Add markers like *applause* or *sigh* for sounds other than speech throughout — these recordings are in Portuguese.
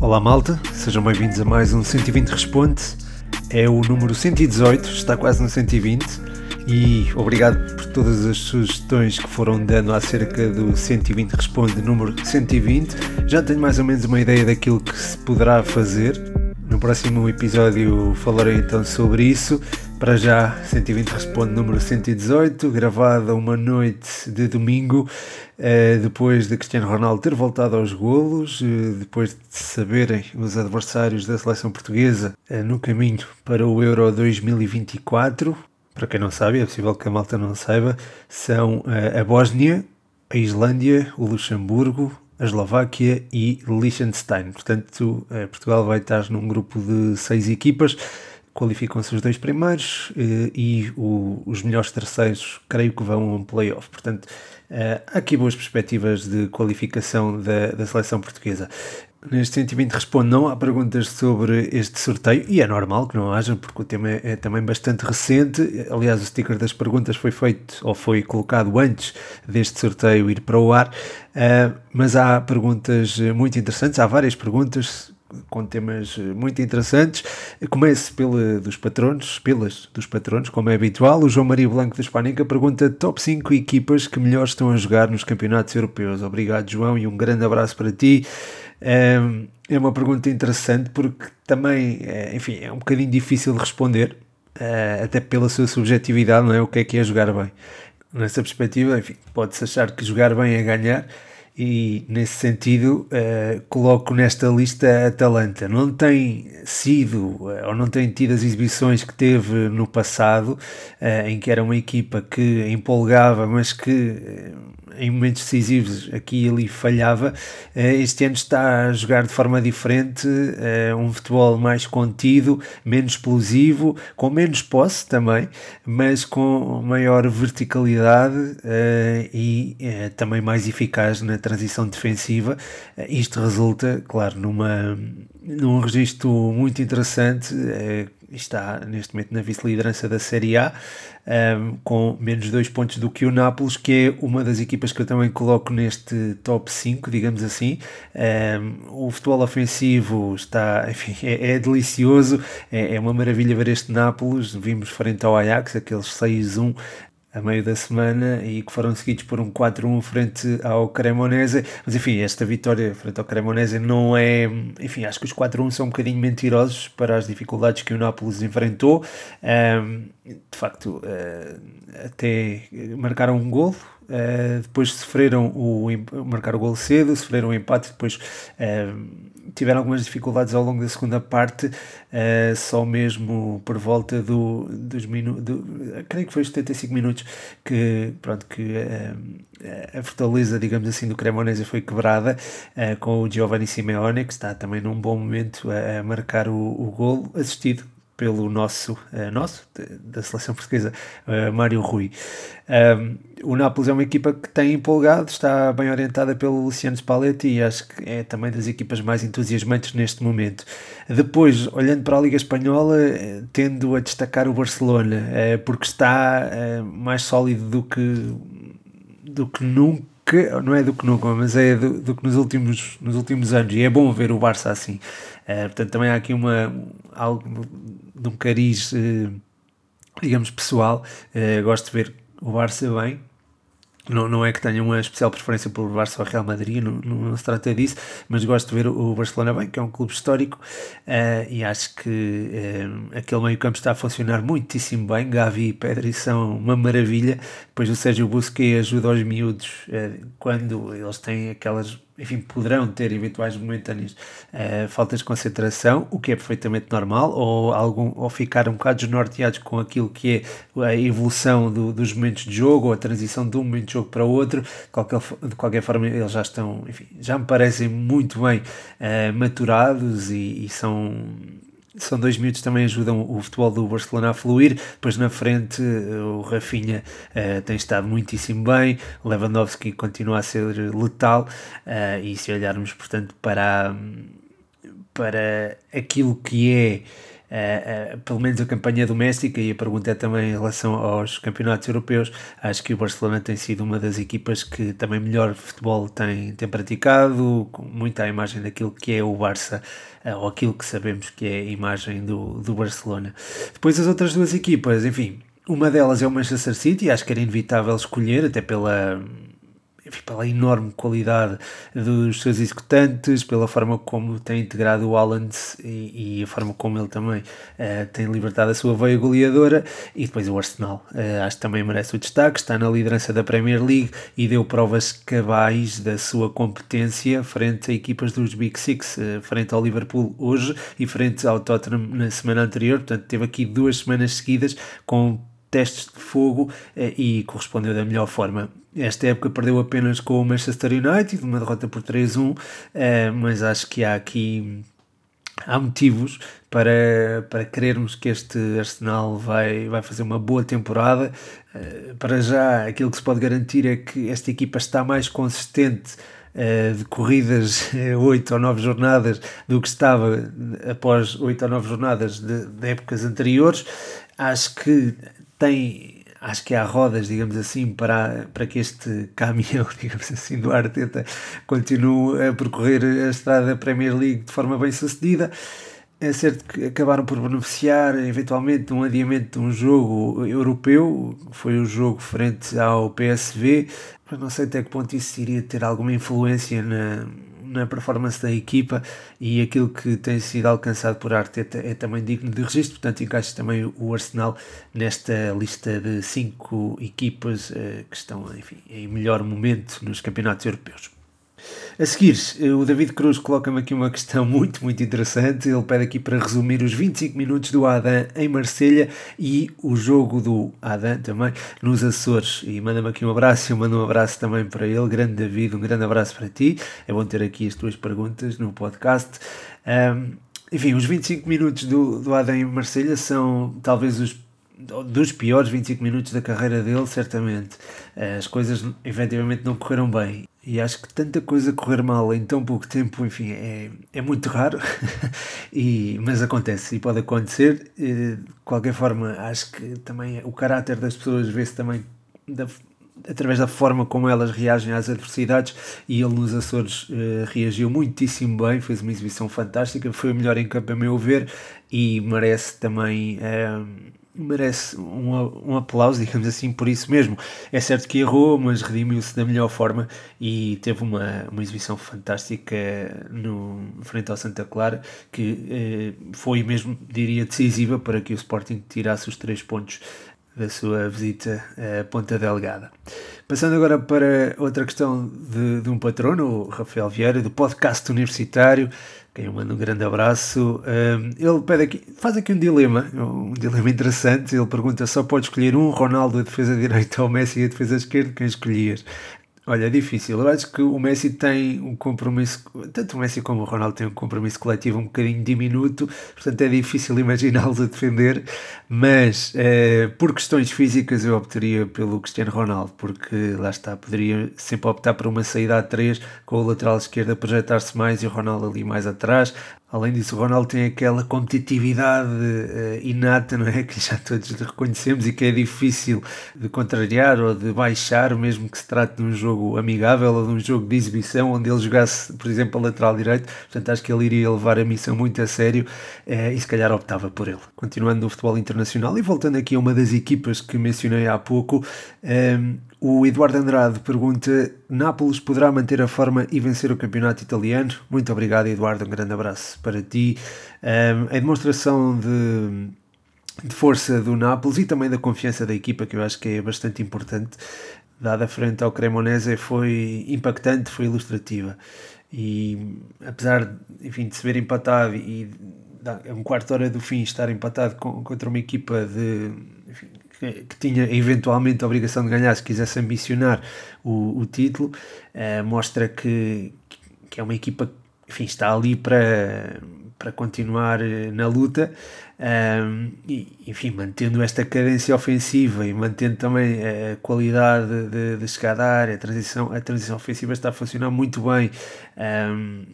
Olá malta, sejam bem-vindos a mais um 120 Responde. É o número 118, está quase no 120 e obrigado por todas as sugestões que foram dando acerca do 120 Responde número 120. Já tenho mais ou menos uma ideia daquilo que se poderá fazer. No próximo episódio falarei então sobre isso. Para já, 120 responde número 118, gravada uma noite de domingo, depois de Cristiano Ronaldo ter voltado aos golos, eh, depois de saberem os adversários da seleção portuguesa eh, no caminho para o Euro 2024. Para quem não sabe, é possível que a malta não saiba, são a Bósnia, a Islândia, o Luxemburgo, a Eslováquia e Liechtenstein. Portanto, Portugal vai estar num grupo de seis equipas qualificam-se os dois primeiros eh, e os melhores terceiros creio que vão a um playoff. Portanto, eh, há aqui boas perspectivas de qualificação da, da seleção portuguesa. Neste 120 responde não há perguntas sobre este sorteio e é normal que não haja porque o tema é, é também bastante recente. Aliás, o sticker das perguntas foi feito ou foi colocado antes deste sorteio ir para o ar, uh, mas há perguntas muito interessantes, há várias perguntas com temas eh, muito interessantes. Começo pela dos patronos, pelas dos patronos, como é habitual. O João Maria Blanco da Hispânica pergunta top 5 equipas que melhor estão a jogar nos campeonatos europeus. Obrigado, João, e um grande abraço para ti. É uma pergunta interessante porque também, eh, enfim, é um bocadinho difícil de responder, eh, até pela sua subjetividade, não é? O que é que é jogar bem? Nessa perspectiva, enfim, pode-se achar que jogar bem é ganhar, e nesse sentido uh, coloco nesta lista a Atalanta. Não tem sido uh, ou não tem tido as exibições que teve no passado, uh, em que era uma equipa que empolgava, mas que em momentos decisivos aqui e ali falhava. Este ano está a jogar de forma diferente, um futebol mais contido, menos explosivo, com menos posse também, mas com maior verticalidade e também mais eficaz na transição defensiva. Isto resulta, claro, numa, num registro muito interessante. Está neste momento na vice-liderança da Série A, um, com menos dois pontos do que o Nápoles, que é uma das equipas que eu também coloco neste top 5, digamos assim. Um, o futebol ofensivo está, *laughs* enfim, é, é delicioso, é, é, uma maravilha ver este Nápoles. Vimos frente ao Ajax, aqueles 6-1 a meio da semana e que foram seguidos por um 4-1 frente ao Cremonese. Mas enfim, esta vitória frente ao Cremonese não é. Enfim, acho que os 4-1 são um bocadinho mentirosos para as dificuldades que o Nápoles enfrentou. Um, de facto, uh, até marcaram um gol. Uh, depois sofreram o marcar o gol cedo, sofreram o empate, depois uh, tiveram algumas dificuldades ao longo da segunda parte, uh, só mesmo por volta do, dos minutos, do, creio que foi os 75 minutos que, pronto, que uh, a fortaleza, digamos assim, do Cremonese foi quebrada uh, com o Giovanni Simeone, que está também num bom momento a, a marcar o, o gol, assistido pelo nosso, uh, nosso da seleção portuguesa, uh, Mário Rui. Um, o Nápoles é uma equipa que tem empolgado, está bem orientada pelo Luciano Spalletti e acho que é também das equipas mais entusiasmantes neste momento. Depois, olhando para a Liga Espanhola, eh, tendo a destacar o Barcelona, uh, porque está mais sólido do que, do que nunca não é do que nunca, mas é do, do, que nos últimos, nos últimos anos, e é bom ver o Barça assim. Uh, portanto, também há aqui uma, algo de um cariz, uh, digamos, pessoal. Uh, gosto de ver o Barça bem, não, não é que tenha uma especial preferência pelo Barça ou Real Madrid, não, não, se trata disso, mas gosto de ver o Barcelona bem, que é um clube histórico uh, e acho que uh, aquele meio-campo está a funcionar muitíssimo bem. Gavi e Pedri são uma maravilha. Depois o Sérgio Busquets ajuda aos miúdos uh, quando eles têm aquelas enfim, poderão ter eventuais momentâneas uh, faltas de concentração, o que é perfeitamente normal, ou, algum, ou ficar um bocado desnorteados com aquilo que é a evolução do, dos momentos de jogo, ou a transição de um momento de jogo para outro. Qualquer, de qualquer forma, eles já estão, enfim, já me parecem muito bem uh, maturados e, e são são dois minutos também ajudam o futebol do Barcelona a fluir. Depois na frente o Rafinha uh, tem estado muitíssimo bem, Lewandowski continua a ser letal uh, e se olharmos portanto para, para aquilo que é uh, uh, pelo menos a campanha doméstica, e a pergunta é também em relação aos campeonatos europeus. Acho que o Barcelona tem sido uma das equipas que também melhor futebol tem, tem praticado, com muita imagem daquilo que é o Barça, uh, ou aquilo que sabemos que é a imagem do, do Barcelona. Depois as outras duas equipas, enfim, uma delas é o Manchester City, acho que era inevitável escolher, até pela enfim, pela enorme qualidade dos seus executantes, pela forma como tem integrado o Haaland e, e a forma como ele também uh, tem libertado a sua veia goleadora, e depois o Arsenal, uh, acho que também merece o destaque, está na liderança da Premier League e deu provas cabais da sua competência frente a equipas dos Big Six, uh, frente ao Liverpool hoje e frente ao Tottenham na semana anterior, portanto teve aqui duas semanas seguidas com testes de fogo e correspondeu da melhor forma. Esta época perdeu apenas com o Manchester United, uma derrota por 3-1, eh, mas acho que há aqui há motivos para, para querermos que este Arsenal vai, vai fazer uma boa temporada. Eh, para já, aquilo que se pode garantir é que esta equipa está mais consistente eh, de corridas 8 ou 9 jornadas do que estava após 8 ou 9 jornadas de, de épocas anteriores. Acho que tem acho que há rodas, digamos assim, para, para que este caminhão, *laughs* digamos assim, do Arteta continue a percorrer a estrada da Premier League de forma bem sucedida. É certo que acabaram por beneficiar eventualmente de um adiamento de um jogo europeu, foi o jogo frente ao PSV, mas não sei até que ponto isso iria ter alguma influência na, na performance da equipa e aquilo que tem sido alcançado por Arteta é também digno de registro, portanto encaixa também o Arsenal nesta lista de cinco equipas uh, que estão enfim, em melhor momento nos campeonatos europeus. A seguir, o David Cruz coloca-me aqui uma questão muito, muito interessante. Ele pede aqui para resumir os 25 minutos do Adam em Marselha e o jogo do Adam também nos Açores. E manda-me aqui um abraço eu mando um abraço também para ele. Grande David, um grande abraço para ti. É bom ter aqui as tuas perguntas no podcast. Um, enfim, os 25 minutos do, do Adam em Marselha são talvez os dos piores 25 minutos da carreira dele, certamente. As coisas efetivamente não correram bem. E acho que tanta coisa correr mal em tão pouco tempo, enfim, é, é muito raro, *laughs* e, mas acontece e pode acontecer. De qualquer forma, acho que também o caráter das pessoas vê-se também da, através da forma como elas reagem às adversidades e ele nos Açores uh, reagiu muitíssimo bem, fez uma exibição fantástica, foi o melhor em campo a meu ver e merece também... Uh, merece um, um aplauso, digamos assim, por isso mesmo. É certo que errou, mas redimiu-se da melhor forma e teve uma, uma exibição fantástica no frente ao Santa Clara, que eh, foi mesmo, diria, decisiva para que o Sporting tirasse os três pontos da sua visita à Ponta Delgada. Passando agora para outra questão de, de um patrono, o Rafael Vieira, do podcast universitário, quem eu mando um grande abraço. Ele pede aqui, faz aqui um dilema, um dilema interessante. Ele pergunta: só pode escolher um Ronaldo a defesa direita ou Messi a defesa esquerda? Quem escolhias? Olha, é difícil. Eu acho que o Messi tem um compromisso, tanto o Messi como o Ronaldo têm um compromisso coletivo um bocadinho diminuto, portanto é difícil *laughs* imaginá-los a defender, mas eh, por questões físicas eu optaria pelo Cristiano Ronaldo, porque lá está, poderia sempre optar por uma saída a 3 com o lateral esquerdo a projetar-se mais e o Ronaldo ali mais atrás. Além disso, o Ronaldo tem aquela competitividade uh, inata, não é? *laughs* Que já todos reconhecemos e que é difícil de contrariar ou de baixar, mesmo que se trate de um jogo amigável ou de um jogo de exibição, onde ele jogasse, por exemplo, a lateral direito. Portanto, acho que ele iria levar a missão muito a sério uh, e se calhar optava por ele. Continuando no futebol internacional e voltando aqui a uma das equipas que mencionei há pouco, ehm, o Eduardo Andrade pergunta: Nápoles poderá manter a forma e vencer o campeonato italiano? Muito obrigado, Eduardo. Um grande abraço para ti. Um, a demonstração de, de, força do Nápoles e também da confiança da equipa, que eu acho que é bastante importante, dada frente ao Cremonese, foi impactante, foi ilustrativa. E apesar enfim, de se ver empatado e a um quarto hora do fim estar empatado contra uma equipa de. Enfim, que, tinha eventualmente a obrigação de ganhar se quisesse ambicionar o, o título, uh, mostra que, que é uma equipa enfim, está ali para, para continuar eh, na luta um, e, enfim, mantendo esta cadência ofensiva e mantendo também a qualidade de, de chegada à área, a transição, a transição ofensiva está a funcionar muito bem. Um,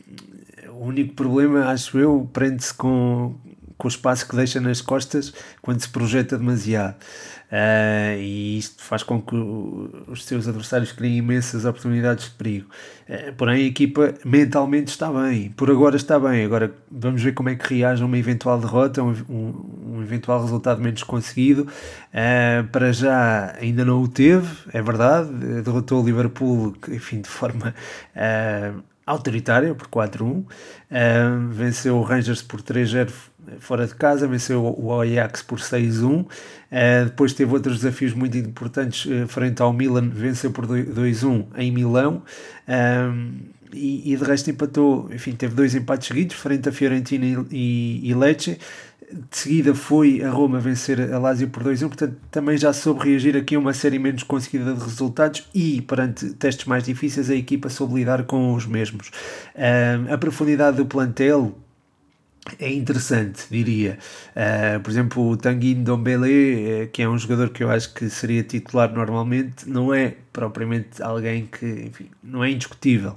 o único problema, acho eu, prende-se com, com o espaço que deixa nas costas quando se projeta demasiado. Uh, e isto faz com que os seus adversários criem imensas oportunidades de perigo. Uh, porém, a equipa mentalmente está bem, por agora está bem. Agora vamos ver como é que reage a uma eventual derrota, um, um, eventual resultado menos conseguido. Uh, para já ainda não o teve, é verdade, derrotou o Liverpool, enfim, de forma autoritária por 4-1, venceu o Rangers por 3-0 fora de casa, venceu o Ajax por 6-1. Uh, eh, depois teve outros desafios muito importantes uh, frente ao Milan, venceu por 2-1 em Milão. Um, e, e, de resto empatou, enfim, teve dois empates seguidos frente a Fiorentina e, e, Lecce. De seguida foi a Roma vencer a Lazio por 2-1, portanto também já soube reagir aqui a uma série menos conseguida de resultados e perante testes mais difíceis a equipa soube lidar com os mesmos. Um, a profundidade do plantel é interessante, diria. Uh, por exemplo, o Tanguy Ndombele, eh, que é um jogador que eu acho que seria titular normalmente, não é propriamente alguém que, enfim, não é indiscutível.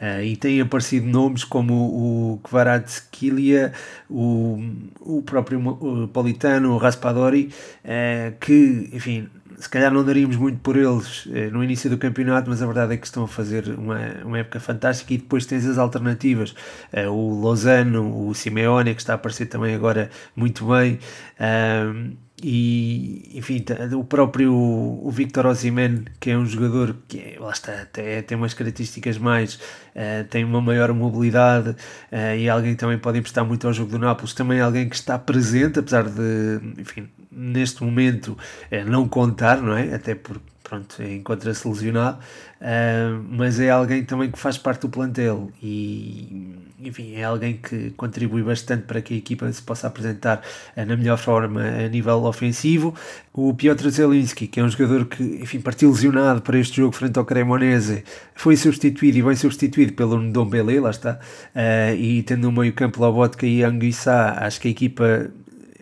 Uh, e tem aparecido nomes como o Kvaratskhelia, o, o próprio o Politano, o Raspadori, uh, que, enfim, se calhar não daríamos muito por eles eh, no início do campeonato, mas a verdade é que estão a fazer uma, uma época fantástica e depois tens as alternativas, eh, o Lozano, o Simeone, que está a aparecer também agora muito bem. Um, e enfim, o próprio o Victor Osimhen, que é um jogador que é, lá está, tem, tem umas características mais, uh, tem uma maior mobilidade uh, e alguém que também pode emprestar muito ao jogo do Nápoles, também alguém que está presente, apesar de, enfim, neste momento uh, não contar, não é? Até porque pronto, encontra-se lesionado, uh, mas é alguém também que faz parte do plantel e, enfim, é alguém que contribui bastante para que a equipa se possa apresentar uh, na melhor forma a nível ofensivo. O Piotr Zelinski, que é um jogador que, enfim, partiu lesionado para este jogo frente ao Cremonese, foi substituído e bem substituído pelo Ndombele, lá está, uh, e tendo no meio campo Lobotka e Anguissa, acho que a equipa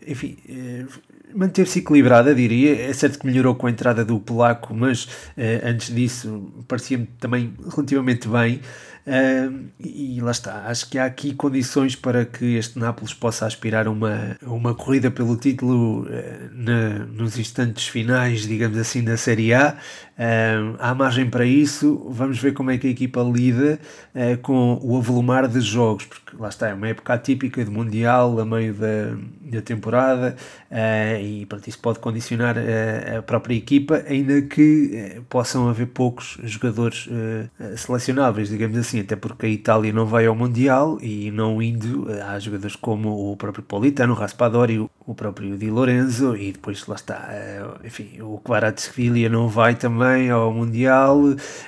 enfim, manteve-se equilibrada, diria. É certo que melhorou com a entrada do polaco, mas eh, antes disso parecia-me também relativamente bem. Uh, e lá está, acho que há aqui condições para que este Nápoles possa aspirar uma, uma corrida pelo título uh, na, nos instantes finais, digamos assim, da Série A. Uh, há margem para isso, vamos ver como é que a equipa lida com o avolumar de jogos, porque lá está, é uma época atípica de Mundial a meio da, da temporada e pronto, isso pode condicionar a própria equipa, ainda que possam haver poucos jogadores selecionáveis, digamos assim até porque a Itália não vai ao Mundial e não indo, eh, há jogadores como o próprio Politano, o Raspadori, o próprio Di Lorenzo e depois lá está, eh, enfim, o Kvaratskhelia não vai também ao Mundial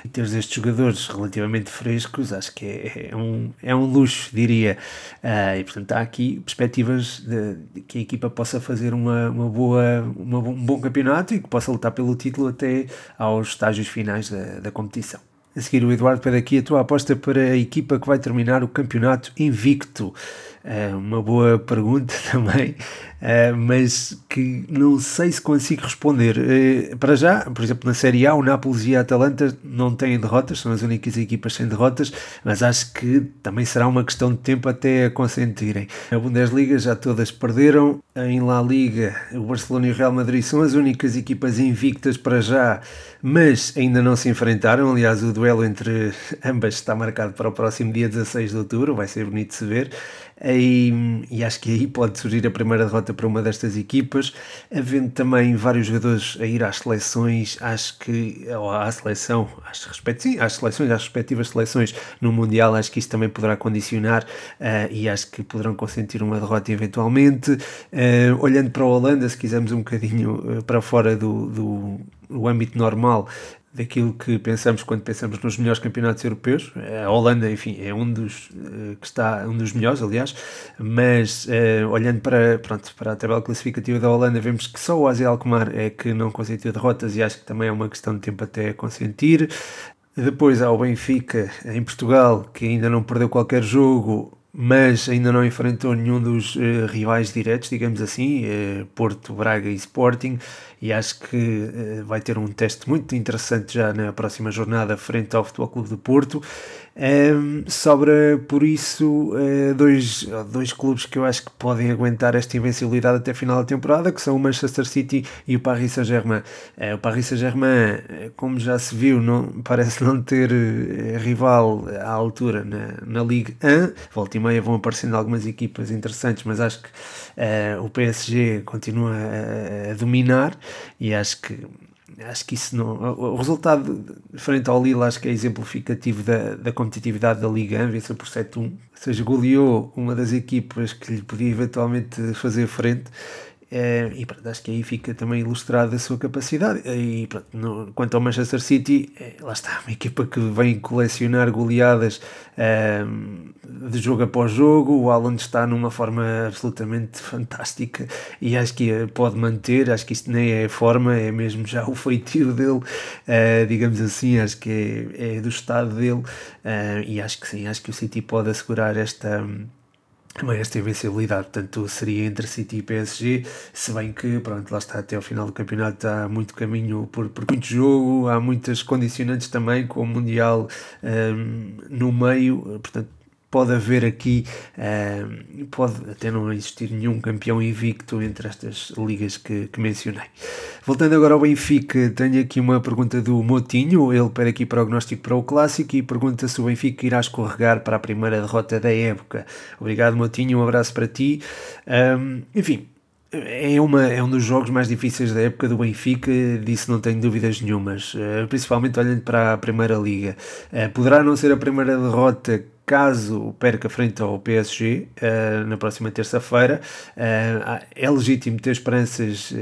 e teres estes jogadores relativamente frescos, acho que é, é um, é um luxo, diria. Uh, e portanto há aqui perspectivas de, de, que a equipa possa fazer uma, uma boa, uma, um bom campeonato e que possa lutar pelo título até aos estágios finais da, da competição. A seguir, o Eduardo pede aqui a tua aposta para a equipa que vai terminar o campeonato invicto. É uma boa pergunta *laughs* também, é, mas que não sei se consigo responder. É, para já, por exemplo, na Série A, o Nápoles e a Atalanta não têm derrotas, são as únicas equipas sem derrotas, mas acho que também será uma questão de tempo até a consentirem. A Bundesliga já todas perderam, em La Liga, o Barcelona e o Real Madrid são as únicas equipas invictas para já, mas ainda não se enfrentaram. Aliás, o duelo entre *laughs* ambas está marcado para o próximo dia 16 de outubro, vai ser bonito de se ver. E, e, acho que aí pode surgir a primeira derrota para uma destas equipas, havendo também vários jogadores a ir às seleções, acho que, ou à seleção, às, respect, sim, às seleções, às respectivas seleções no Mundial, acho que isso também poderá condicionar uh, e acho que poderão consentir uma derrota eventualmente. Uh, olhando para a Holanda, se quisermos um bocadinho uh, para fora do, do âmbito normal, daquilo que pensamos quando pensamos nos melhores campeonatos europeus. A Holanda, enfim, é um dos uh, que está um dos melhores, aliás, mas uh, olhando para, pronto, para a tabela classificativa da Holanda, vemos que só o Azel Alkmaar é que não consentiu derrotas e acho que também é uma questão de tempo até consentir. Depois há o Benfica em Portugal, que ainda não perdeu qualquer jogo, mas ainda não enfrentou nenhum dos uh, rivais diretos, digamos assim, uh, Porto, Braga e Sporting, e acho que uh, vai ter um teste muito interessante já na próxima jornada frente ao Futebol Clube de Porto. Um, sobra por isso uh, dois, dois clubes que eu acho que podem aguentar esta invencibilidade até a final da temporada, que são o Manchester City e o Paris Saint-Germain. Uh, o Paris Saint-Germain, como já se viu, não, *laughs* parece não ter rival à altura na, na Ligue 1. Volta e meia vão aparecendo algumas equipas interessantes, mas acho que o PSG continua a, a dominar e acho que acho que isso não. O resultado frente ao Lille acho que é exemplificativo da, da competitividade da Liga 1, venceu por 7-1, ou seja, goleou uma das equipas que lhe podia eventualmente fazer frente é, e pronto, acho que aí fica também ilustrada a sua capacidade. E pronto, no, quanto ao Manchester City, é, lá está, uma equipa que vem colecionar goleadas é, de jogo após jogo. O Alan está numa forma absolutamente fantástica e acho que pode manter. Acho que isto nem é forma, é mesmo já o feitio dele, é, digamos assim. Acho que é, é do estado dele e acho que sim, acho que o City pode assegurar esta mas esta invencibilidade, portanto, seria entre City e PSG, se bem que, pronto, lá está, até ao final do campeonato há muito caminho por, por muito jogo, há muitas condicionantes também, com o Mundial um, no meio, portanto, pode haver aqui, uh, pode até não existir nenhum campeão invicto entre estas ligas que, que, mencionei. Voltando agora ao Benfica, tenho aqui uma pergunta do Motinho, ele pede aqui prognóstico para o Clássico e pergunta se o Benfica irá escorregar para a primeira derrota da época. Obrigado Motinho, um abraço para ti. Um, enfim, é, uma, é um dos jogos mais difíceis da época do Benfica, disso não tenho dúvidas nenhumas, uh, principalmente olhando para a Primeira Liga. Uh, poderá não ser a primeira derrota caso perca frente ao PSG uh, eh, na próxima terça-feira. Uh, é legítimo ter esperanças uh,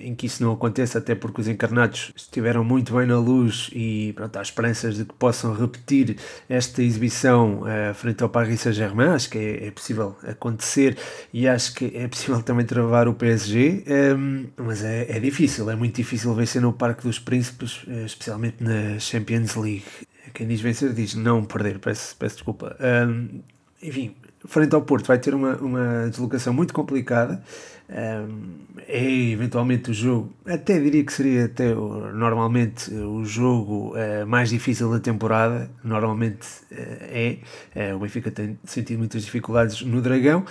em que isso não aconteça, até porque os encarnados estiveram muito bem na luz e pronto, há esperanças de que possam repetir esta exibição frente ao Paris Saint-Germain. Acho que é, é, possível acontecer e acho que é possível também travar o PSG, um, mas é, é difícil, é muito difícil vencer no Parque dos Príncipes, especialmente na Champions League. Quem diz vencer diz não perder, peço, peço desculpa. Um, enfim, frente ao Porto vai ter uma, uma deslocação muito complicada. Um, é eventualmente o jogo, até diria que seria até normalmente o jogo uh, mais difícil da temporada. Normalmente uh, é. Uh, o Benfica tem sentido muitas dificuldades no Dragão.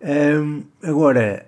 Um, agora,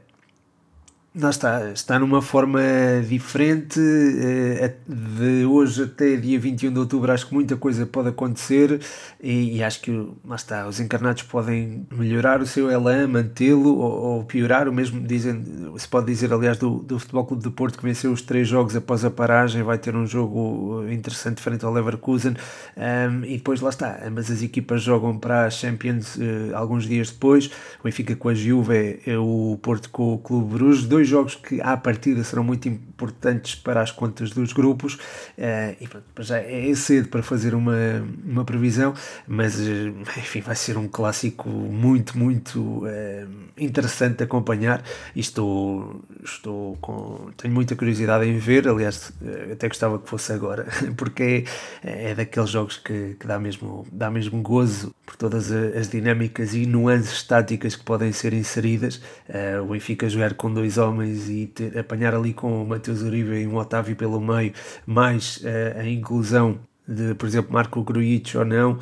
não está, está numa forma diferente. Eh, de hoje até dia 21 de outubro, acho que muita coisa pode acontecer e, e acho que lá está, os encarnados podem melhorar o seu elan, mantê-lo ou, ou, piorar. O mesmo dizem, se pode dizer, aliás, do, do Futebol Clube de Porto que venceu os três jogos após a paragem, vai ter um jogo interessante frente ao Leverkusen. Um, e depois lá está, ambas as equipas jogam para a Champions uh, alguns dias depois. O Benfica com a Juve, o Porto com o Clube Bruges. Dois dois jogos que à partida serão muito importantes para as contas dos grupos uh, e pronto, já é cedo para fazer uma, uma previsão, mas eh, enfim, vai ser um clássico muito, muito uh, interessante de acompanhar e estou, estou com, tenho muita curiosidade em ver, aliás até gostava que fosse agora, *laughs* porque é, é daqueles jogos que, que dá, mesmo, dá mesmo gozo por todas as dinâmicas e nuances táticas que podem ser inseridas. Uh, o Benfica jogar com dois homens e ter, apanhar ali com o Mateus Uribe e um Otávio pelo meio, mais uh, a inclusão de, por exemplo, Marco Grujic ou não,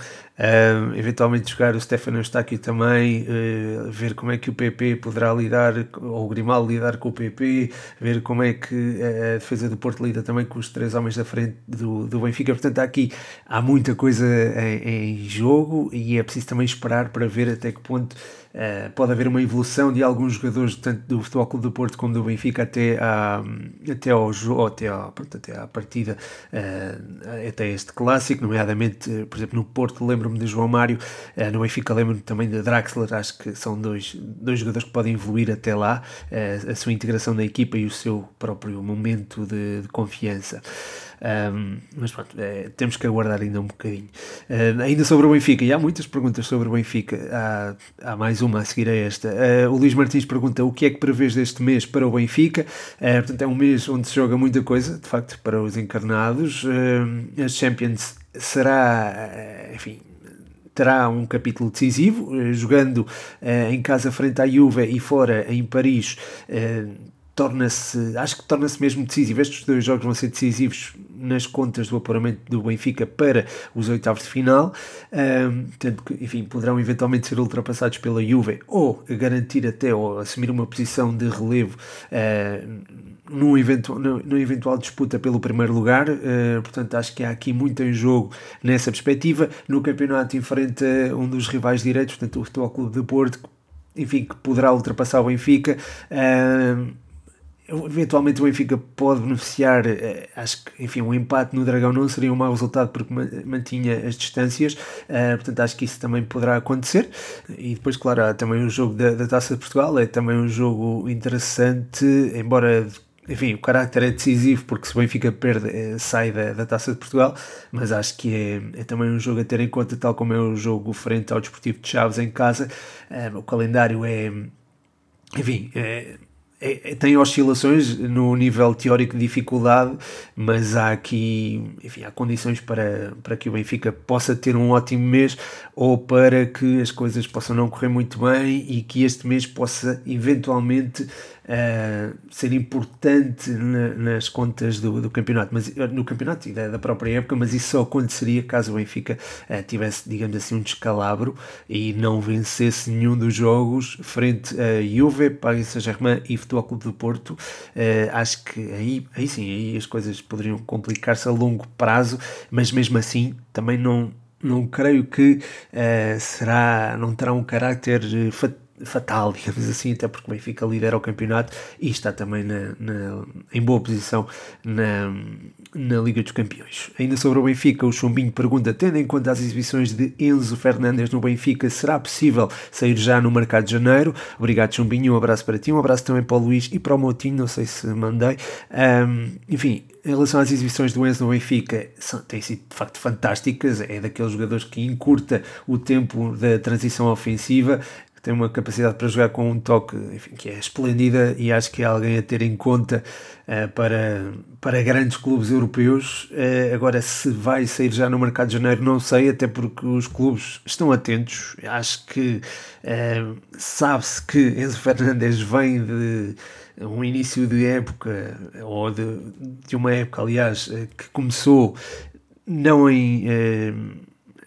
eventualmente jogar o Stefano Eustáquio também, uh, ver como é que o PP poderá lidar, ou o Grimaldo lidar com o PP, ver como é que a defesa do Porto lida também com os três homens da frente do, do Benfica. Portanto, aqui há muita coisa em, em jogo e é preciso também esperar para ver até que ponto Uh, pode haver uma evolução de alguns jogadores, tanto do Futebol Clube do Porto como do Benfica, até, à, até ao até, até à partida, uh, até este clássico, nomeadamente, por exemplo, no Porto lembro-me de João Mário, no Benfica lembro-me também de Draxler, acho que são dois, dois jogadores que podem evoluir até lá, a sua integração na equipa e o seu próprio momento de, de confiança. Um, mas pronto, é, temos que aguardar ainda um bocadinho. Uh, ainda sobre o Benfica, e há muitas perguntas sobre o Benfica, há, há mais uma a seguir a esta. Uh, o Luís Martins pergunta o que é que prevês deste mês para o Benfica. Uh, portanto, é um mês onde se joga muita coisa, de facto, para os encarnados. as Champions será, enfim, terá um capítulo decisivo, eh, jogando eh, em casa frente à Juve e fora em Paris torna-se, acho que torna-se mesmo decisivo. Estes dois jogos vão ser decisivos nas contas do apuramento do Benfica para os oitavos de final, um, tanto que, enfim, poderão eventualmente ser ultrapassados pela Juve ou garantir até ou assumir uma posição de relevo uh, num, eventual, num, eventual disputa pelo primeiro lugar. Uh, portanto, acho que há aqui muito em jogo nessa perspectiva. No campeonato enfrenta um dos rivais direitos, portanto, o Futebol Clube de Porto, enfim, que poderá ultrapassar o Benfica. Uh, Eventualmente o Benfica pode beneficiar, eh, acho que enfim, um empate no Dragão não seria um mau resultado porque mantinha as distâncias, uh, portanto acho que isso também poderá acontecer. E depois, claro, há também o jogo da, da Taça de Portugal, é também um jogo interessante, embora enfim, o carácter é decisivo porque se o Benfica perde, é, sai da, da Taça de Portugal, mas acho que é, é, também um jogo a ter em conta, tal como é o jogo frente ao Desportivo de Chaves em casa. O calendário é, enfim, é, é, é, tem oscilações no nível teórico de dificuldade, mas há aqui, enfim, há condições para, para que o Benfica possa ter um ótimo mês ou para que as coisas possam não correr muito bem e que este mês possa eventualmente uh, ser importante na, nas contas do, do, campeonato, mas eh, no campeonato e da, da, própria época, mas isso só aconteceria caso o Benfica uh, tivesse, digamos assim, um descalabro e não vencesse nenhum dos jogos frente a Juve, Paris Saint-Germain e Futebol Clube do Porto. Uh, acho que aí, aí sim, aí as coisas poderiam complicar-se a longo prazo, mas mesmo assim também não não creio que uh, será, não terá um caráter fatal digamos assim, até porque o Benfica lidera o campeonato e está também na, na, em boa posição na, na Liga dos Campeões. Ainda sobre o Benfica, o Chumbinho pergunta: tendo em conta as exibições de Enzo Fernandes no Benfica, será possível sair já no mercado de janeiro? Obrigado, Chumbinho. Um abraço para ti, um abraço também para o Luís e para o Motinho. Não sei se mandei. Um, enfim, em relação às exibições do Enzo no Benfica, são, têm sido de facto fantásticas. É daqueles jogadores que encurta o tempo da transição ofensiva tem uma capacidade para jogar com um toque enfim, que é esplêndida e acho que é alguém a ter em conta uh, para, para grandes clubes europeus. Uh, agora, se vai sair já no mercado de janeiro, não sei, até porque os clubes estão atentos. Acho que uh, sabe-se que Enzo Fernandes vem de um início de época, ou de, de uma época, aliás, que começou não em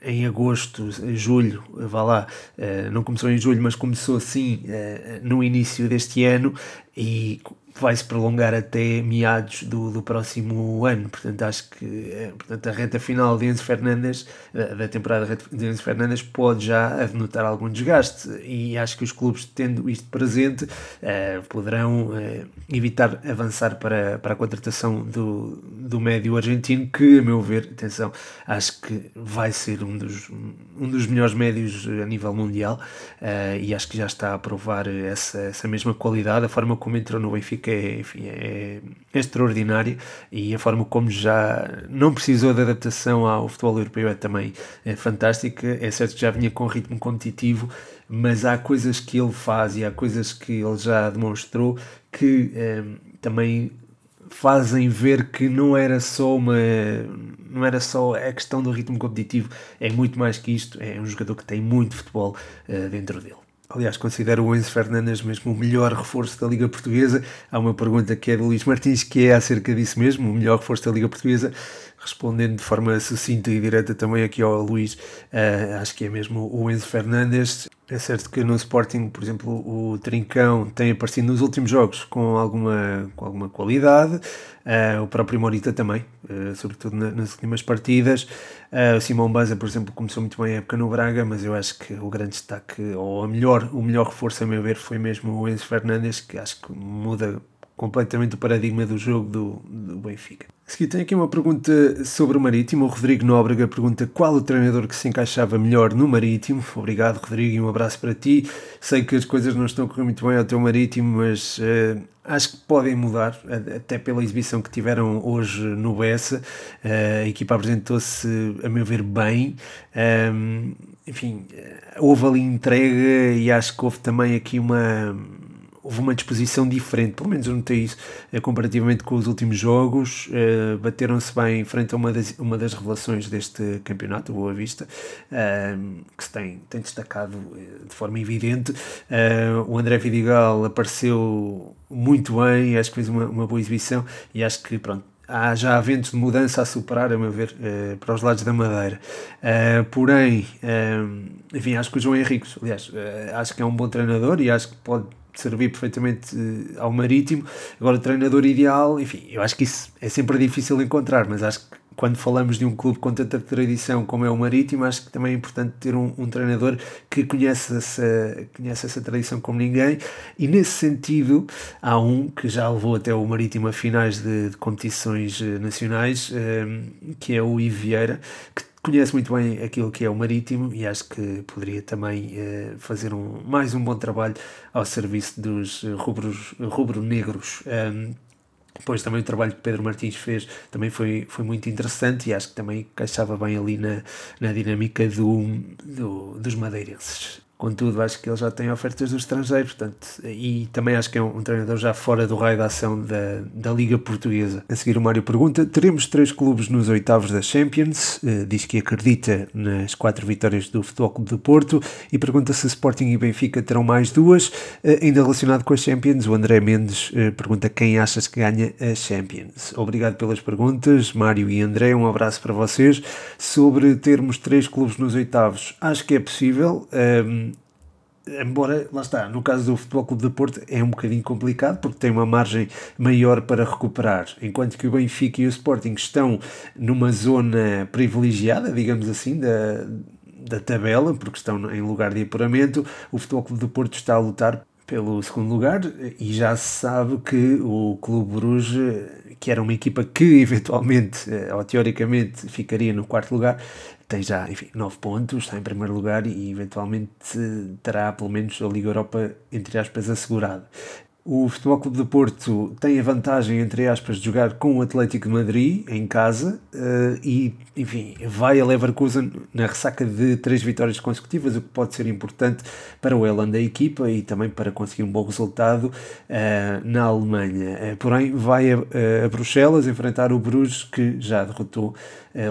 em agosto, julho, vá lá, eh, não começou em julho, mas começou assim eh, no início deste ano e vai se prolongar até meados do, do próximo ano. Portanto, acho que é, portanto, a reta final de Enzo Fernandes, eh, da temporada de Enzo Fernandes, pode já denotar algum desgaste. E acho que os clubes, tendo isto presente, uh, poderão evitar avançar para, para a contratação do, do médio argentino, que, a meu ver, atenção, acho que vai ser um dos, um dos melhores médios a nível mundial e acho que já está a provar essa, essa mesma qualidade. A forma como entrou no Benfica que é, enfim, é, é extraordinário e a forma como já não precisou de adaptação ao futebol europeu é também é fantástica. É certo que já vinha com ritmo competitivo, mas há coisas que ele faz e há coisas que ele já demonstrou que é, também fazem ver que não era só uma não era só a questão do ritmo competitivo, é muito mais que isto, é um jogador que tem muito futebol uh, dentro dele. Aliás, considero o Enzo Fernandes mesmo o melhor reforço da Liga Portuguesa. Há uma pergunta que é do Luís Martins, que é acerca disso mesmo, o melhor reforço da Liga Portuguesa. Respondendo de forma sucinta e direta também aqui ao Luís, uh, acho que é mesmo o Enzo Fernandes. É certo que no Sporting, por exemplo, o Trincão tem aparecido nos últimos jogos com alguma, com alguma qualidade, uh, o próprio Morita também, uh, sobretudo na, nas últimas partidas. Uh, o Simão Banza, por exemplo, começou muito bem a época no Braga, mas eu acho que o grande destaque, ou a melhor, o melhor reforço, a meu ver, foi mesmo o Enzo Fernandes, que acho que muda completamente o paradigma do jogo do, do Benfica. A seguir, tenho aqui uma pergunta sobre o Marítimo. O Rodrigo Nóbrega pergunta qual o treinador que se encaixava melhor no Marítimo. Obrigado, Rodrigo, e um abraço para ti. Sei que as coisas não estão a correr muito bem ao teu Marítimo, mas uh, acho que podem mudar, até pela exibição que tiveram hoje no Bessa. Uh, a equipa apresentou-se, a meu ver, bem. Um, ehm, enfim, houve ali entrega e acho que houve também aqui uma houve uma disposição diferente, pelo menos eu notei isso uh, comparativamente com os últimos jogos. Uh, Bateram-se bem em frente a uma das, uma das revelações deste campeonato, Boa Vista, uh, que se tem, tem destacado de forma evidente. o André Vidigal apareceu muito bem, acho que fez uma, uma boa exibição e acho que pronto há já ventos de mudança a superar, a meu ver, uh, para os lados da Madeira. Uh, porém, uh, enfim, acho que o João Henrique, aliás, acho que é um bom treinador e acho que pode servir perfeitamente ao Marítimo. Agora, treinador ideal, enfim, eu acho que isso é sempre difícil encontrar, mas acho que quando falamos de um clube com tanta tradição como é o Marítimo, acho que também é importante ter um, um treinador que conhece essa, conhece essa tradição como ninguém. E nesse sentido, há um que já levou até o Marítimo a finais de, de competições eh, nacionais, um, eh, que é o Ivo Vieira, que conhece muito bem aquilo que é o Marítimo e acho que poderia também uh, fazer um, mais um bom trabalho ao serviço dos rubros, rubro-negros. Um, depois também o trabalho que Pedro Martins fez também foi, foi muito interessante e acho que também encaixava bem ali na, na dinâmica do, do, dos madeirenses. Contudo, acho que ele já tem ofertas do estrangeiro, portanto, e também acho que é um, treinador já fora do raio da ação da, da Liga Portuguesa. A seguir, o Mário pergunta: teremos três clubes nos oitavos da Champions? Uh, diz que acredita nas quatro vitórias do Futebol Clube de Porto e pergunta se Sporting e Benfica terão mais duas. Uh, ainda relacionado com a Champions, o André Mendes uh, pergunta quem achas que ganha a Champions. Obrigado pelas perguntas, Mário e André. Um abraço para vocês. Sobre termos três clubes nos oitavos, acho que é possível. Um, embora, lá está, no caso do Futebol Clube de Porto é um bocadinho complicado porque tem uma margem maior para recuperar, enquanto que o Benfica e o Sporting estão numa zona privilegiada, digamos assim, da, da tabela, porque estão em lugar de apuramento, o Futebol Clube de Porto está a lutar pelo segundo lugar e já se sabe que o Clube Bruges, que era uma equipa que eventualmente eh, ou teoricamente ficaria no quarto lugar, tem já, enfim, 9 pontos, está em primeiro lugar e eventualmente terá pelo menos a Liga Europa, entre aspas, assegurada. O Futebol Clube do Porto tem a vantagem, entre aspas, de jogar com o Atlético de Madrid em casa uh, e, enfim, vai a Leverkusen na ressaca de três vitórias consecutivas, o que pode ser importante para o Elan da equipa e também para conseguir um bom resultado uh, na Alemanha. Uh, porém, vai a, a, Bruxelas enfrentar o Bruges, que já derrotou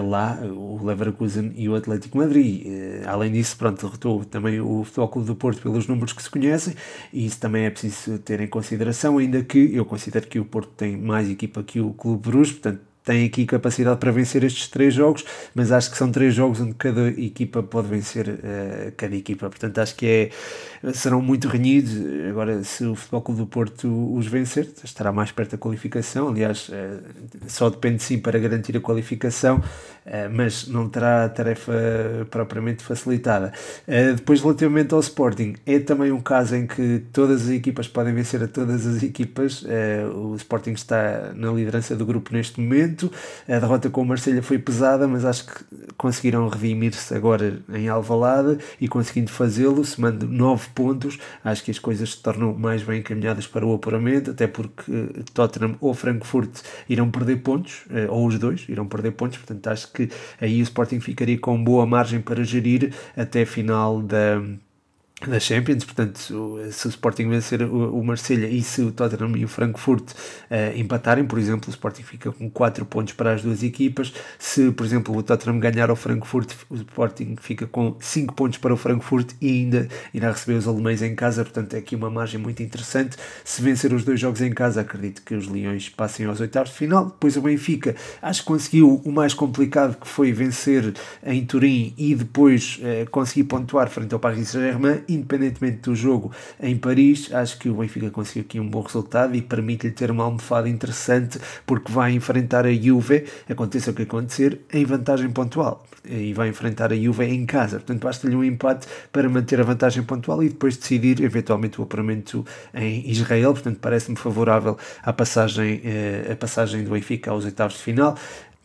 lá o Leverkusen e o Atlético Madrid. além disso, pronto, derrotou também o Futebol Clube do Porto pelos números que se conhecem e isso também é preciso ter em consideração, ainda que eu considero que o Porto tem mais equipa que o Clube Bruges, portanto tem aqui capacidade para vencer estes três jogos, mas acho que são três jogos onde cada equipa pode vencer uh, cada equipa, portanto acho que é, serão muito renhidos. Agora, se o Futebol Clube do Porto os vencer, estará mais perto da qualificação. Aliás, uh, só depende de si para garantir a qualificação, uh, mas não terá tarefa propriamente facilitada. depois, relativamente ao Sporting, é também um caso em que todas as equipas podem vencer a todas as equipas. o Sporting está na liderança do grupo neste momento. A derrota com o Marselha foi pesada, mas acho que conseguiram redimir-se agora em Alvalade e conseguindo fazê-lo, somando 9 pontos, acho que as coisas se tornam mais bem encaminhadas para o apuramento, até porque eh, Tottenham ou Frankfurt irão perder pontos, eh, ou os dois irão perder pontos, portanto acho que aí o Sporting ficaria com boa margem para gerir até final da da Champions, portanto, se o Sporting vencer o, Marselha e se o Tottenham e o Frankfurt uh, empatarem, por exemplo, o Sporting fica com 4 pontos para as duas equipas. Se, por exemplo, o Tottenham ganhar ao Frankfurt, o Sporting fica com 5 pontos para o Frankfurt e ainda irá receber os alemães em casa, portanto, é aqui uma margem muito interessante. Se vencer os dois jogos em casa, acredito que os Leões passem aos oitavos de final. Depois o Benfica, acho que conseguiu o mais complicado que foi vencer em Turim e depois uh, conseguir pontuar frente ao Paris Saint-Germain independentemente do jogo em Paris, acho que o Benfica conseguiu aqui um bom resultado e permite-lhe ter uma almofada interessante porque vai enfrentar a Juve, aconteça o que acontecer, em vantagem pontual e vai enfrentar a Juve em casa. Portanto, basta-lhe um empate para manter a vantagem pontual e depois decidir eventualmente o apuramento em Israel. Portanto, parece-me favorável a passagem, eh, a passagem do Benfica aos oitavos de final.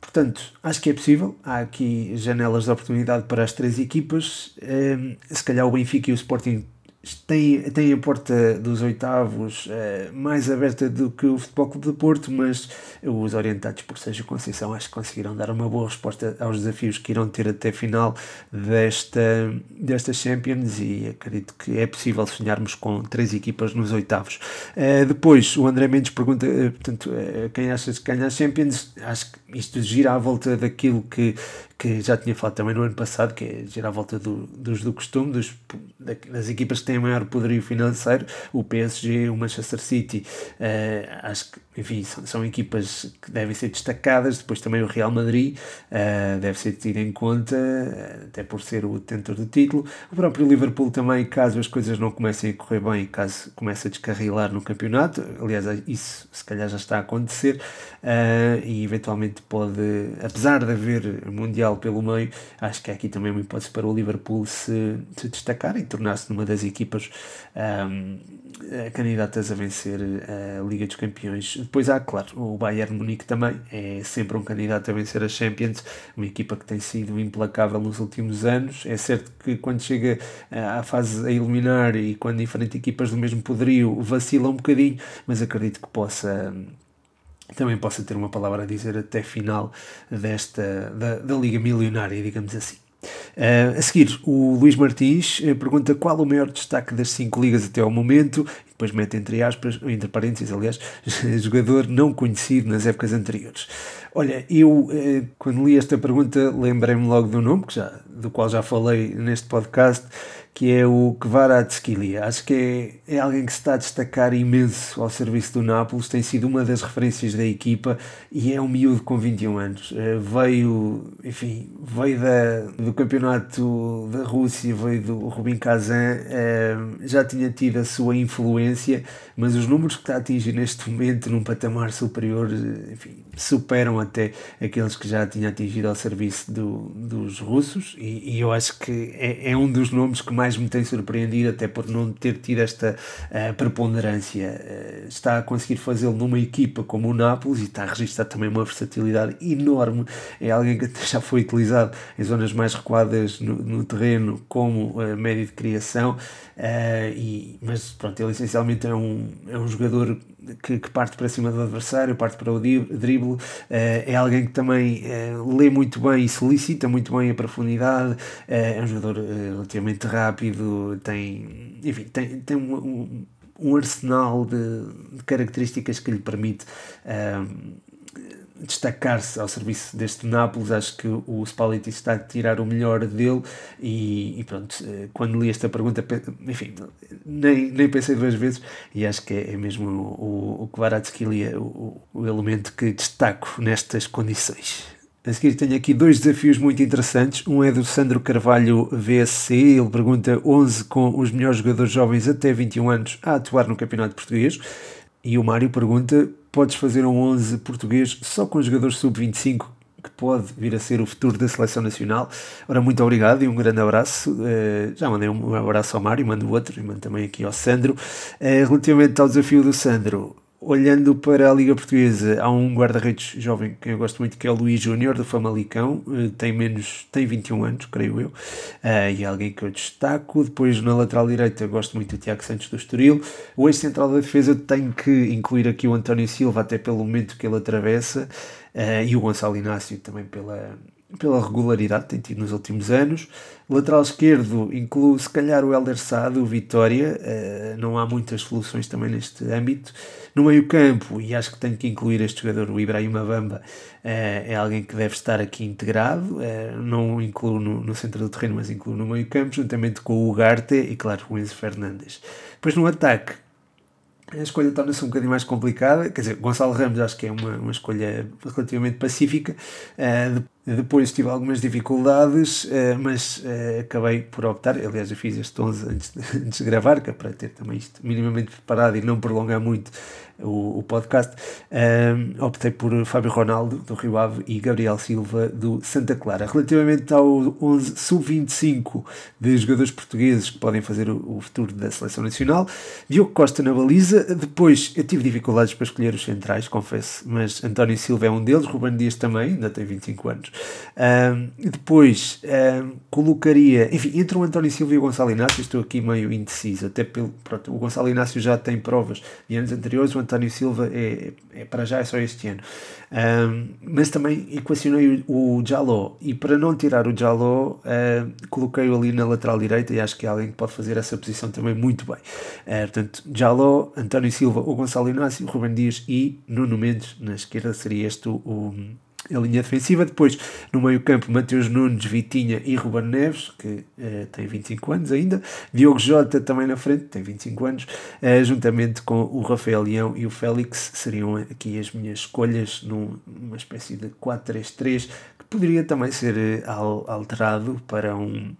Portanto, acho que é possível. Há aqui janelas de oportunidade para as três equipas. Um, se calhar o Benfica e o Sporting tem, tem a porta dos oitavos uh, mais aberta do que o Futebol Clube de Porto, mas os orientados por Sérgio Conceição acho que conseguiram dar uma boa resposta aos desafios que irão ter até a final desta, desta Champions e acredito que é possível sonharmos com três equipas nos oitavos. Uh, depois, o André Mendes pergunta, uh, portanto, quem achas que ganha a Champions? Acho que isto gira à volta daquilo que, que já tinha falado também no ano passado, que é gira à volta do, dos do costume, dos, das equipas que têm maior poderio financeiro, o PSG, o Manchester City, uh, acho que, enfim, são, são, equipas que devem ser destacadas, depois também o Real Madrid uh, deve ser tido em conta, até por ser o detentor do título, o próprio Liverpool também, caso as coisas não comecem a correr bem, caso comece a descarrilar no campeonato, aliás, isso se calhar já está a acontecer, uh, e eventualmente pode, apesar de haver Mundial pelo meio, acho que é aqui também uma hipótese para o Liverpool se, se destacar e tornar-se numa das equipas um, candidatas a vencer a Liga dos Campeões. Depois há, claro, o Bayern Munique também é sempre um candidato a vencer a Champions, uma equipa que tem sido implacável nos últimos anos. É certo que quando chega à fase a eliminar e quando diferentes equipas do mesmo poderio vacila um bocadinho, mas acredito que possa também possa ter uma palavra a dizer até final desta da, da Liga Milionária, digamos assim. Uh, a seguir, o Luís Martins uh, pergunta qual o maior destaque das cinco ligas até ao momento, depois mete entre aspas, entre parênteses, aliás, *laughs* jogador não conhecido nas épocas anteriores. Olha, eu uh, quando li esta pergunta lembrei-me logo do nome, que já, do qual já falei neste podcast, que é o Kvaratskhelia. Acho que é, é alguém que se está a destacar imenso ao serviço do Nápoles, tem sido uma das referências da equipa e é um miúdo com 21 anos. Eh, veio, enfim, veio da, do campeonato da Rússia, veio do Rubin Kazan, eh, já tinha tido a sua influência, mas os números que está a atingir neste momento num patamar superior, eh, enfim, superam até aqueles que já tinha atingido ao serviço do, dos russos e, e eu acho que é, é um dos nomes que mais mais me tem surpreendido, até por não ter tido esta uh, preponderância. Uh, está a conseguir fazê-lo numa equipa como o Nápoles e está a registrar também uma versatilidade enorme. É alguém que já foi utilizado em zonas mais recuadas no, no terreno como uh, médio de criação, e, mas pronto, ele essencialmente é um, é um jogador que, que, parte para cima do adversário, parte para o drible, é alguém que também lê muito bem e solicita muito bem a profundidade, é um jogador relativamente rápido tem, enfim, tem, tem um, um, arsenal de, de, características que lhe permite destacar-se ao serviço deste Nápoles. Acho que o Spalletti está a tirar o melhor dele e, e pronto, eh, quando li esta pergunta, enfim, nem, nem pensei duas vezes e acho que é, é mesmo o, o Kvaratskhelia o, o elemento que destaco nestas condições. A seguir tenho aqui dois desafios muito interessantes. Um é do Sandro Carvalho VSC. Ele pergunta 11 com os melhores jogadores jovens até 21 anos a atuar no Campeonato Português. E o Mário pergunta: podes fazer um 11 português só com jogadores sub-25 que pode vir a ser o futuro da seleção nacional. Ora, muito obrigado e um grande abraço. Uh, já mandei um abraço ao Mário, mando outro e mando também aqui ao Sandro. Uh, relativamente ao desafio do Sandro, olhando para a Liga Portuguesa, há um guarda-redes jovem que eu gosto muito, que é o Luís Júnior, do Famalicão, eh, tem menos, tem 21 anos, creio eu, uh, e é alguém que eu destaco. Depois, na lateral direita, gosto muito do Tiago Santos do Estoril. O ex-central da defesa, tenho que incluir aqui o António Silva, até pelo momento que ele atravessa, uh, e o Gonçalo Inácio também pela, pela regularidade que tem tido nos últimos anos. Lateral esquerdo inclui se calhar o Helder Sá do Vitória, uh, não há muitas soluções também neste âmbito. No meio campo, e acho que tenho que incluir este jogador, o Ibrahim Bamba, uh, é alguém que deve estar aqui integrado, uh, não incluo no, no, centro do terreno, mas incluo no meio campo, juntamente com o Ugarte e claro o Enzo Fernandes. Depois no ataque, a escolha torna-se um bocadinho mais complicada. Quer dizer, Gonçalo Ramos acho que é uma, uma escolha relativamente pacífica. Uh, depois tive algumas dificuldades, uh, mas uh, acabei por optar. Aliás, eu fiz este 11 antes de, *laughs* antes de gravar, que é para ter também isto minimamente preparado e não prolongar muito o, o podcast, um, optei por Fábio Ronaldo, do Rio Ave, e Gabriel Silva, do Santa Clara. Relativamente ao 11 sub-25 de jogadores portugueses que podem fazer o, o, futuro da seleção nacional, Diogo Costa na baliza, depois eu tive dificuldades para escolher os centrais, confesso, mas António Silva é um deles, Ruben Dias também, ainda tem 25 anos, Um, depois um, colocaria, enfim, entre o António Silva e o Gonçalo Inácio, estou aqui meio indeciso, até pelo, pronto, o Gonçalo Inácio já tem provas de anos anteriores, o António Silva é, é para já é só este ano. Um, mas também equacionei o, Jaló e para não tirar o Jaló, uh, coloquei-o ali na lateral direita e acho que é alguém que pode fazer essa posição também muito bem. Uh, portanto, Jaló, António Silva, o Gonçalo Inácio, Ruben Dias e Nuno Mendes na esquerda seria este o, o a linha defensiva. Depois, no meio-campo, Mateus Nunes, Vitinha e Ruben Neves, que uh, tem 25 anos ainda. Diogo Jota também na frente, tem 25 anos, uh, juntamente com o Rafael Leão e o Félix. Seriam aqui as minhas escolhas numa espécie de 4-3-3, que poderia também ser uh, alterado para um,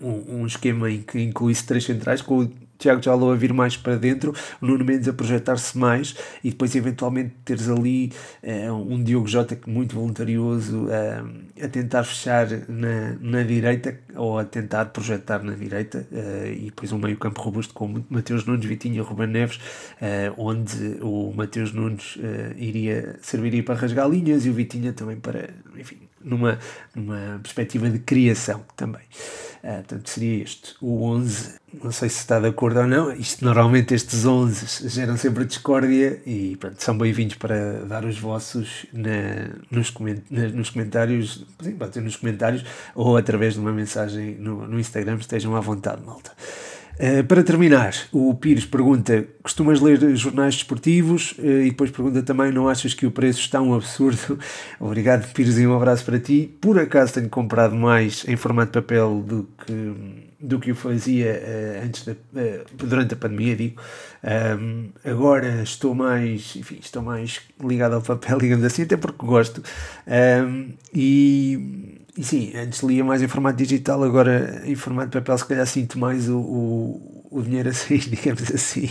um, um, esquema em que incluísse três centrais, com o Tiago Jalou a vir mais para dentro, o Nuno Mendes a projetar-se mais e depois eventualmente teres ali uh, um Diogo Jota muito voluntarioso uh, a tentar fechar na, na direita ou a tentar projetar na direita uh, e depois um meio campo robusto com Mateus Nunes, Vitinha, Ruben Neves onde o Mateus Nunes iria, serviria para rasgar linhas e o Vitinha também para, enfim, numa, numa perspectiva de criação também. Uh, portanto, seria este, o 11. Não sei se está de acordo ou não. Isto, normalmente, estes 11 geram sempre discórdia e pronto, são bem-vindos para dar os vossos na, nos, coment, na, nos comentários, sim, pode nos comentários ou através de uma mensagem no, no Instagram. Estejam à vontade, malta. Uh, para terminar, o Pires pergunta: costumas ler jornais desportivos? Uh, e depois pergunta também: não achas que o preço está um absurdo? *laughs* Obrigado, Pires, e um abraço para ti. Por acaso tenho comprado mais em formato de papel do que, do que o fazia uh, antes de, durante a pandemia, digo. Agora estou mais, enfim, estou mais ligado ao papel, *laughs* digamos assim, até porque gosto. E e sim, antes lia mais em formato digital, agora em formato de papel, se calhar sinto mais o, o, o dinheiro a sair, *laughs* digamos assim.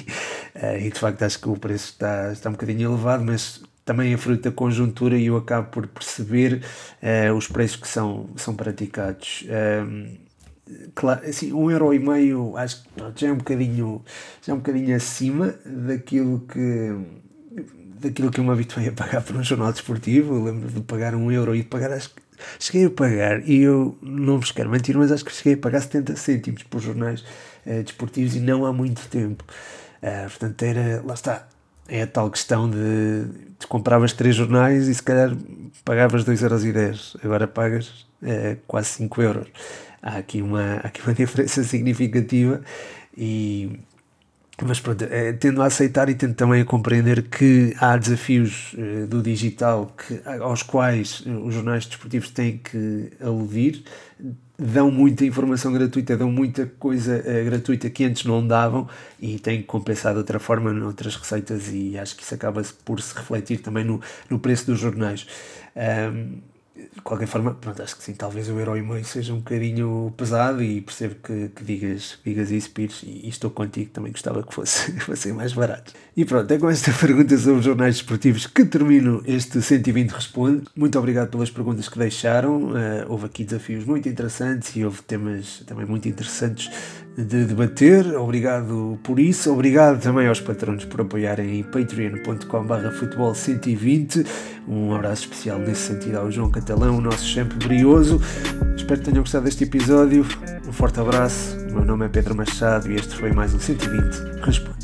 Uh, e de facto acho que o preço está, está um bocadinho elevado, mas também é fruto da conjuntura e eu acabo por perceber uh, os preços que são, são praticados. Um, claro, assim, um euro e meio acho que pronto, já é um bocadinho já é um bocadinho acima daquilo que daquilo que eu me habituei a pagar por um jornal desportivo. Eu lembro de pagar um euro e de pagar acho que cheguei a pagar, e eu não vos quero mentir, mas acho que cheguei a pagar 70 cêntimos por jornais uh, desportivos e não há muito tempo. Uh, portanto, era, lá está, é a tal questão de tu compravas três jornais e se calhar pagavas 2,10€, agora pagas uh, quase 5 euros. Há aqui, uma, há aqui uma *laughs* diferença significativa e mas pronto, é, tendo a aceitar e tendo também a compreender que há desafios eh, do digital que, aos quais os jornais desportivos têm que aludir, dão muita informação gratuita, dão muita coisa uh, gratuita que antes não davam e têm que compensar de outra forma noutras receitas e acho que isso acaba por se refletir também no, no preço dos jornais. Um, de qualquer forma, pronto, acho que sim, talvez o euro e meio seja um bocadinho pesado e percebo que, que digas, digas isso, Pires, e, e, estou contigo, também gostava que fosse, *laughs* fossem mais baratos. E pronto, é com esta pergunta sobre jornais desportivos que termino este 120 Responde. Muito obrigado pelas perguntas que deixaram, uh, houve aqui desafios muito interessantes e houve temas também muito interessantes de debater. Obrigado por isso. Obrigado também aos patronos por apoiarem em patreon.com.br futebol 120. Um abraço especial nesse sentido ao João Catalão, o nosso sempre brioso. Espero que tenham gostado deste episódio. Um forte abraço. O meu nome é Pedro Machado e este foi mais um 120 Responde.